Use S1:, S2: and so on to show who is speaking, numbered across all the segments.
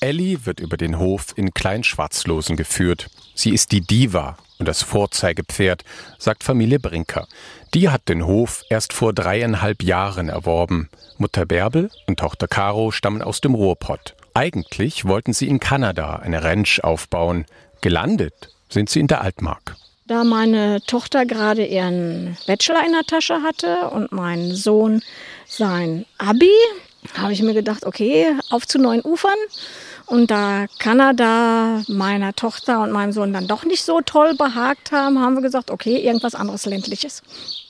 S1: Ellie wird über den Hof in Kleinschwarzlosen geführt. Sie ist die Diva und das Vorzeigepferd, sagt Familie Brinker. Die hat den Hof erst vor dreieinhalb Jahren erworben. Mutter Bärbel und Tochter Caro stammen aus dem Ruhrpott. Eigentlich wollten sie in Kanada eine Ranch aufbauen. Gelandet sind sie in der Altmark.
S2: Da meine Tochter gerade ihren Bachelor in der Tasche hatte und mein Sohn sein Abi, habe ich mir gedacht, okay, auf zu neuen Ufern. Und da Kanada meiner Tochter und meinem Sohn dann doch nicht so toll behagt haben, haben wir gesagt, okay, irgendwas anderes ländliches.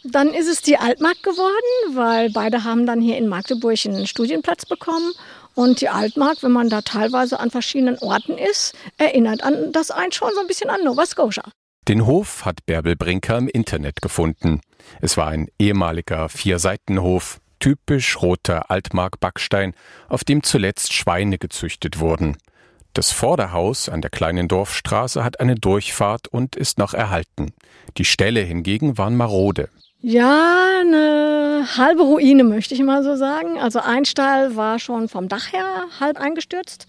S2: Dann ist es die Altmark geworden, weil beide haben dann hier in Magdeburg einen Studienplatz bekommen. Und die Altmark, wenn man da teilweise an verschiedenen Orten ist, erinnert an das einen schon so ein bisschen an Nova Scotia.
S1: Den Hof hat Bärbel Brinker im Internet gefunden. Es war ein ehemaliger Vierseitenhof, typisch roter Altmark-Backstein, auf dem zuletzt Schweine gezüchtet wurden. Das Vorderhaus an der kleinen Dorfstraße hat eine Durchfahrt und ist noch erhalten. Die Ställe hingegen waren marode.
S2: Ja, eine halbe Ruine möchte ich mal so sagen. Also ein Stall war schon vom Dach her halb eingestürzt.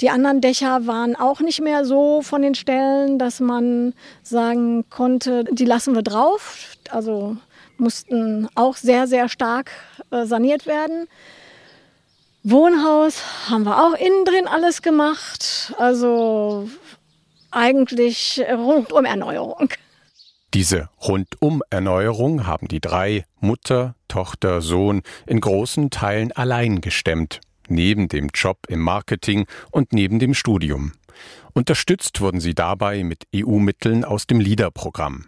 S2: Die anderen Dächer waren auch nicht mehr so von den Stellen, dass man sagen konnte, die lassen wir drauf. Also mussten auch sehr, sehr stark äh, saniert werden. Wohnhaus haben wir auch innen drin alles gemacht. Also eigentlich rundum Erneuerung.
S1: Diese Rundum-Erneuerung haben die drei Mutter, Tochter, Sohn in großen Teilen allein gestemmt, neben dem Job im Marketing und neben dem Studium. Unterstützt wurden sie dabei mit EU-Mitteln aus dem LIDER-Programm.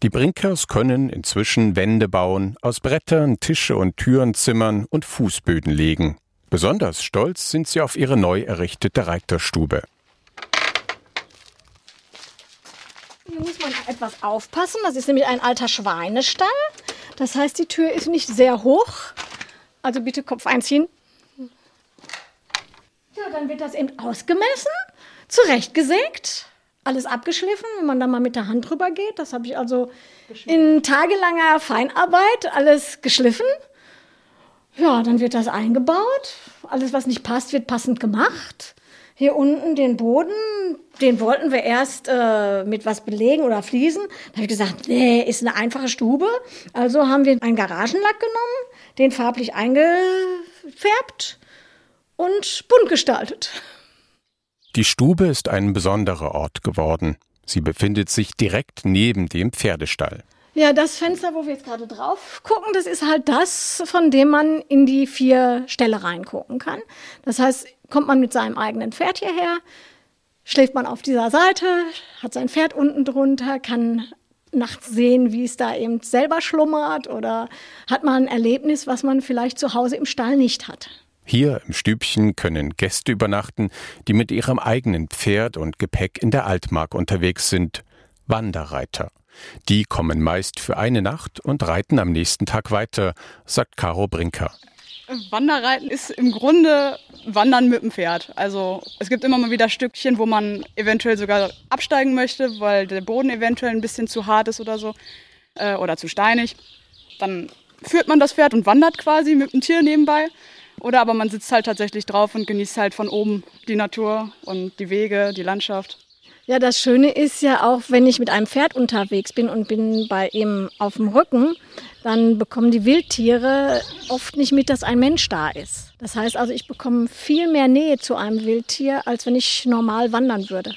S1: Die Brinkers können inzwischen Wände bauen, aus Brettern, Tische und Türen zimmern und Fußböden legen. Besonders stolz sind sie auf ihre neu errichtete Reiterstube.
S2: Hier muss man etwas aufpassen. Das ist nämlich ein alter Schweinestall. Das heißt, die Tür ist nicht sehr hoch. Also bitte Kopf einziehen. Ja, dann wird das eben ausgemessen, zurechtgesägt, alles abgeschliffen, wenn man da mal mit der Hand drüber geht. Das habe ich also in tagelanger Feinarbeit alles geschliffen. Ja, dann wird das eingebaut. Alles, was nicht passt, wird passend gemacht. Hier unten den Boden, den wollten wir erst äh, mit was belegen oder fließen. Da habe ich gesagt, nee, ist eine einfache Stube. Also haben wir einen Garagenlack genommen, den farblich eingefärbt und bunt gestaltet.
S1: Die Stube ist ein besonderer Ort geworden. Sie befindet sich direkt neben dem Pferdestall.
S2: Ja, das Fenster, wo wir jetzt gerade drauf gucken, das ist halt das, von dem man in die vier Ställe reingucken kann. Das heißt, kommt man mit seinem eigenen Pferd hierher, schläft man auf dieser Seite, hat sein Pferd unten drunter, kann nachts sehen, wie es da eben selber schlummert oder hat man ein Erlebnis, was man vielleicht zu Hause im Stall nicht hat.
S1: Hier im Stübchen können Gäste übernachten, die mit ihrem eigenen Pferd und Gepäck in der Altmark unterwegs sind. Wanderreiter. Die kommen meist für eine Nacht und reiten am nächsten Tag weiter, sagt Caro Brinker.
S3: Wanderreiten ist im Grunde Wandern mit dem Pferd. Also es gibt immer mal wieder Stückchen, wo man eventuell sogar absteigen möchte, weil der Boden eventuell ein bisschen zu hart ist oder so äh, oder zu steinig. Dann führt man das Pferd und wandert quasi mit dem Tier nebenbei. Oder aber man sitzt halt tatsächlich drauf und genießt halt von oben die Natur und die Wege, die Landschaft.
S2: Ja, das Schöne ist ja auch, wenn ich mit einem Pferd unterwegs bin und bin bei ihm auf dem Rücken, dann bekommen die Wildtiere oft nicht mit, dass ein Mensch da ist. Das heißt also, ich bekomme viel mehr Nähe zu einem Wildtier, als wenn ich normal wandern würde.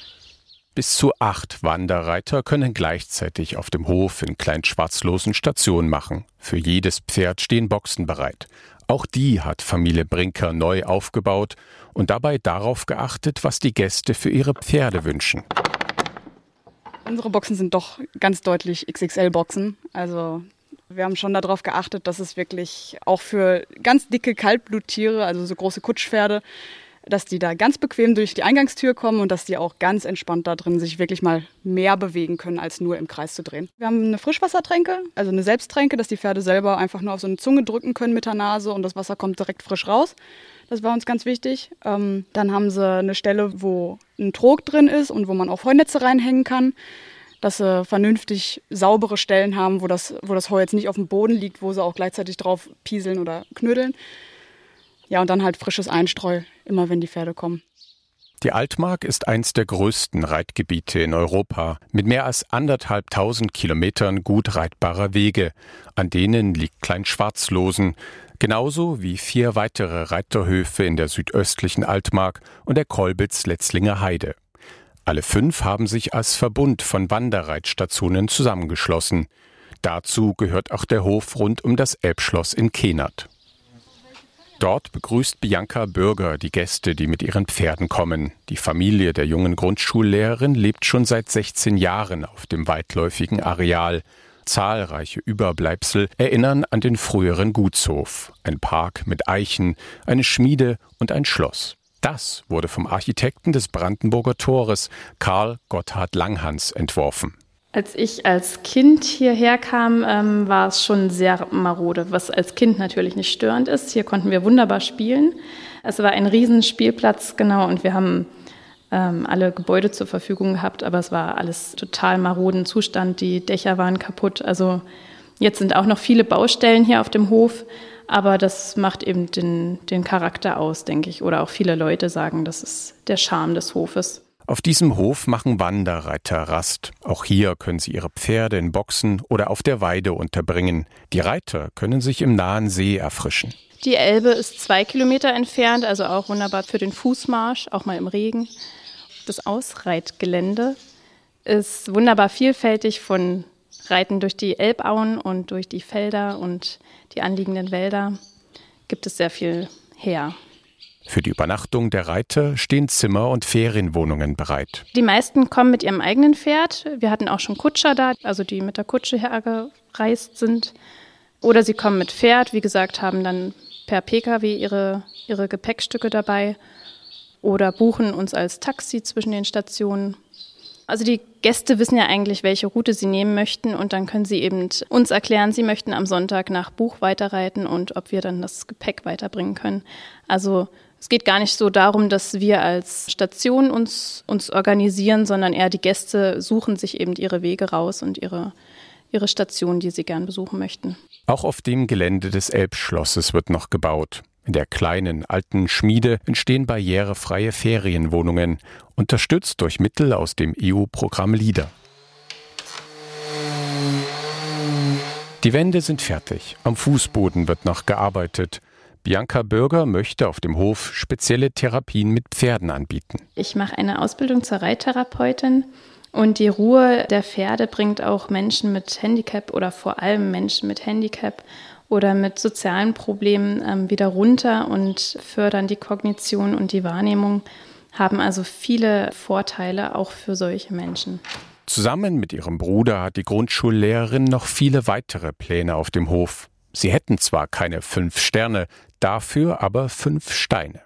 S1: Bis zu acht Wanderreiter können gleichzeitig auf dem Hof in Kleinschwarzlosen Station machen. Für jedes Pferd stehen Boxen bereit. Auch die hat Familie Brinker neu aufgebaut und dabei darauf geachtet, was die Gäste für ihre Pferde wünschen.
S3: Unsere Boxen sind doch ganz deutlich XXL-Boxen. Also wir haben schon darauf geachtet, dass es wirklich auch für ganz dicke Kaltbluttiere, also so große Kutschpferde, dass die da ganz bequem durch die Eingangstür kommen und dass die auch ganz entspannt da drin sich wirklich mal mehr bewegen können, als nur im Kreis zu drehen. Wir haben eine Frischwassertränke, also eine Selbsttränke, dass die Pferde selber einfach nur auf so eine Zunge drücken können mit der Nase und das Wasser kommt direkt frisch raus. Das war uns ganz wichtig. Ähm, dann haben sie eine Stelle, wo ein Trog drin ist und wo man auch Heunetze reinhängen kann dass sie vernünftig saubere Stellen haben, wo das, wo das Heu jetzt nicht auf dem Boden liegt, wo sie auch gleichzeitig drauf pieseln oder knödeln. Ja, und dann halt frisches Einstreu, immer wenn die Pferde kommen.
S1: Die Altmark ist eins der größten Reitgebiete in Europa mit mehr als anderthalbtausend Kilometern gut reitbarer Wege. An denen liegt Kleinschwarzlosen, genauso wie vier weitere Reiterhöfe in der südöstlichen Altmark und der Kolbitz-Letzlinger Heide. Alle fünf haben sich als Verbund von Wanderreitstationen zusammengeschlossen. Dazu gehört auch der Hof rund um das Elbschloss in Kenert. Dort begrüßt Bianca Bürger die Gäste, die mit ihren Pferden kommen. Die Familie der jungen Grundschullehrerin lebt schon seit 16 Jahren auf dem weitläufigen Areal. Zahlreiche Überbleibsel erinnern an den früheren Gutshof. Ein Park mit Eichen, eine Schmiede und ein Schloss. Das wurde vom Architekten des Brandenburger Tores, Karl Gotthard Langhans, entworfen.
S4: Als ich als Kind hierher kam, ähm, war es schon sehr marode, was als Kind natürlich nicht störend ist. Hier konnten wir wunderbar spielen. Es war ein Riesenspielplatz, genau, und wir haben ähm, alle Gebäude zur Verfügung gehabt, aber es war alles total maroden Zustand. Die Dächer waren kaputt. Also jetzt sind auch noch viele Baustellen hier auf dem Hof, aber das macht eben den, den Charakter aus, denke ich. Oder auch viele Leute sagen, das ist der Charme des Hofes.
S1: Auf diesem Hof machen Wanderreiter Rast. Auch hier können sie ihre Pferde in Boxen oder auf der Weide unterbringen. Die Reiter können sich im nahen See erfrischen.
S4: Die Elbe ist zwei Kilometer entfernt, also auch wunderbar für den Fußmarsch, auch mal im Regen. Das Ausreitgelände ist wunderbar vielfältig von Reiten durch die Elbauen und durch die Felder und die anliegenden Wälder. Gibt es sehr viel her.
S1: Für die Übernachtung der Reiter stehen Zimmer und Ferienwohnungen bereit.
S4: Die meisten kommen mit ihrem eigenen Pferd. Wir hatten auch schon Kutscher da, also die mit der Kutsche hergereist sind. Oder sie kommen mit Pferd, wie gesagt, haben dann per Pkw ihre, ihre Gepäckstücke dabei. Oder buchen uns als Taxi zwischen den Stationen. Also die Gäste wissen ja eigentlich, welche Route sie nehmen möchten und dann können sie eben uns erklären, sie möchten am Sonntag nach Buch weiterreiten und ob wir dann das Gepäck weiterbringen können. Also es geht gar nicht so darum, dass wir als Station uns, uns organisieren, sondern eher die Gäste suchen sich eben ihre Wege raus und ihre, ihre Station, die sie gern besuchen möchten.
S1: Auch auf dem Gelände des Elbschlosses wird noch gebaut. In der kleinen alten Schmiede entstehen barrierefreie Ferienwohnungen, unterstützt durch Mittel aus dem EU-Programm LIDER. Die Wände sind fertig, am Fußboden wird noch gearbeitet. Bianca Bürger möchte auf dem Hof spezielle Therapien mit Pferden anbieten.
S4: Ich mache eine Ausbildung zur Reittherapeutin und die Ruhe der Pferde bringt auch Menschen mit Handicap oder vor allem Menschen mit Handicap oder mit sozialen Problemen ähm, wieder runter und fördern die Kognition und die Wahrnehmung, haben also viele Vorteile auch für solche Menschen.
S1: Zusammen mit ihrem Bruder hat die Grundschullehrerin noch viele weitere Pläne auf dem Hof. Sie hätten zwar keine fünf Sterne, dafür aber fünf Steine.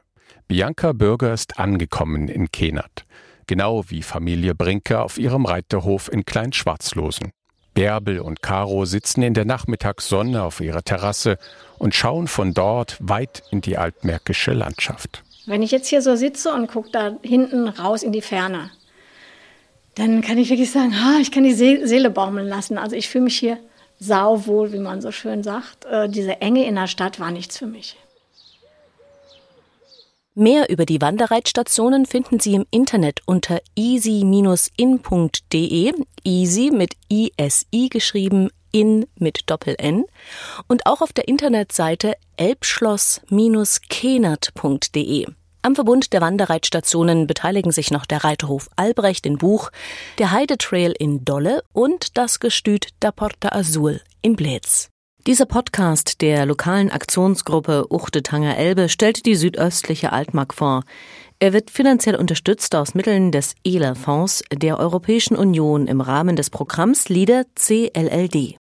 S1: Bianca Bürger ist angekommen in Kenert, genau wie Familie Brinke auf ihrem Reiterhof in Kleinschwarzlosen. Bärbel und Caro sitzen in der Nachmittagssonne auf ihrer Terrasse und schauen von dort weit in die altmärkische Landschaft.
S2: Wenn ich jetzt hier so sitze und gucke da hinten raus in die Ferne, dann kann ich wirklich sagen, ha, ich kann die Seele baumeln lassen. Also ich fühle mich hier sauwohl, wie man so schön sagt. Äh, diese Enge in der Stadt war nichts für mich.
S5: Mehr über die Wanderreitstationen finden Sie im Internet unter easy-in.de, easy mit ISI geschrieben, in mit Doppel-N und auch auf der Internetseite elbschloss-kenert.de. Am Verbund der Wanderreitstationen beteiligen sich noch der Reiterhof Albrecht in Buch, der Heidetrail in Dolle und das Gestüt da Porta Azul in Blätz. Dieser Podcast der lokalen Aktionsgruppe Uchtetanger Elbe stellt die südöstliche Altmark vor. Er wird finanziell unterstützt aus Mitteln des ELA-Fonds der Europäischen Union im Rahmen des Programms LIDER CLLD.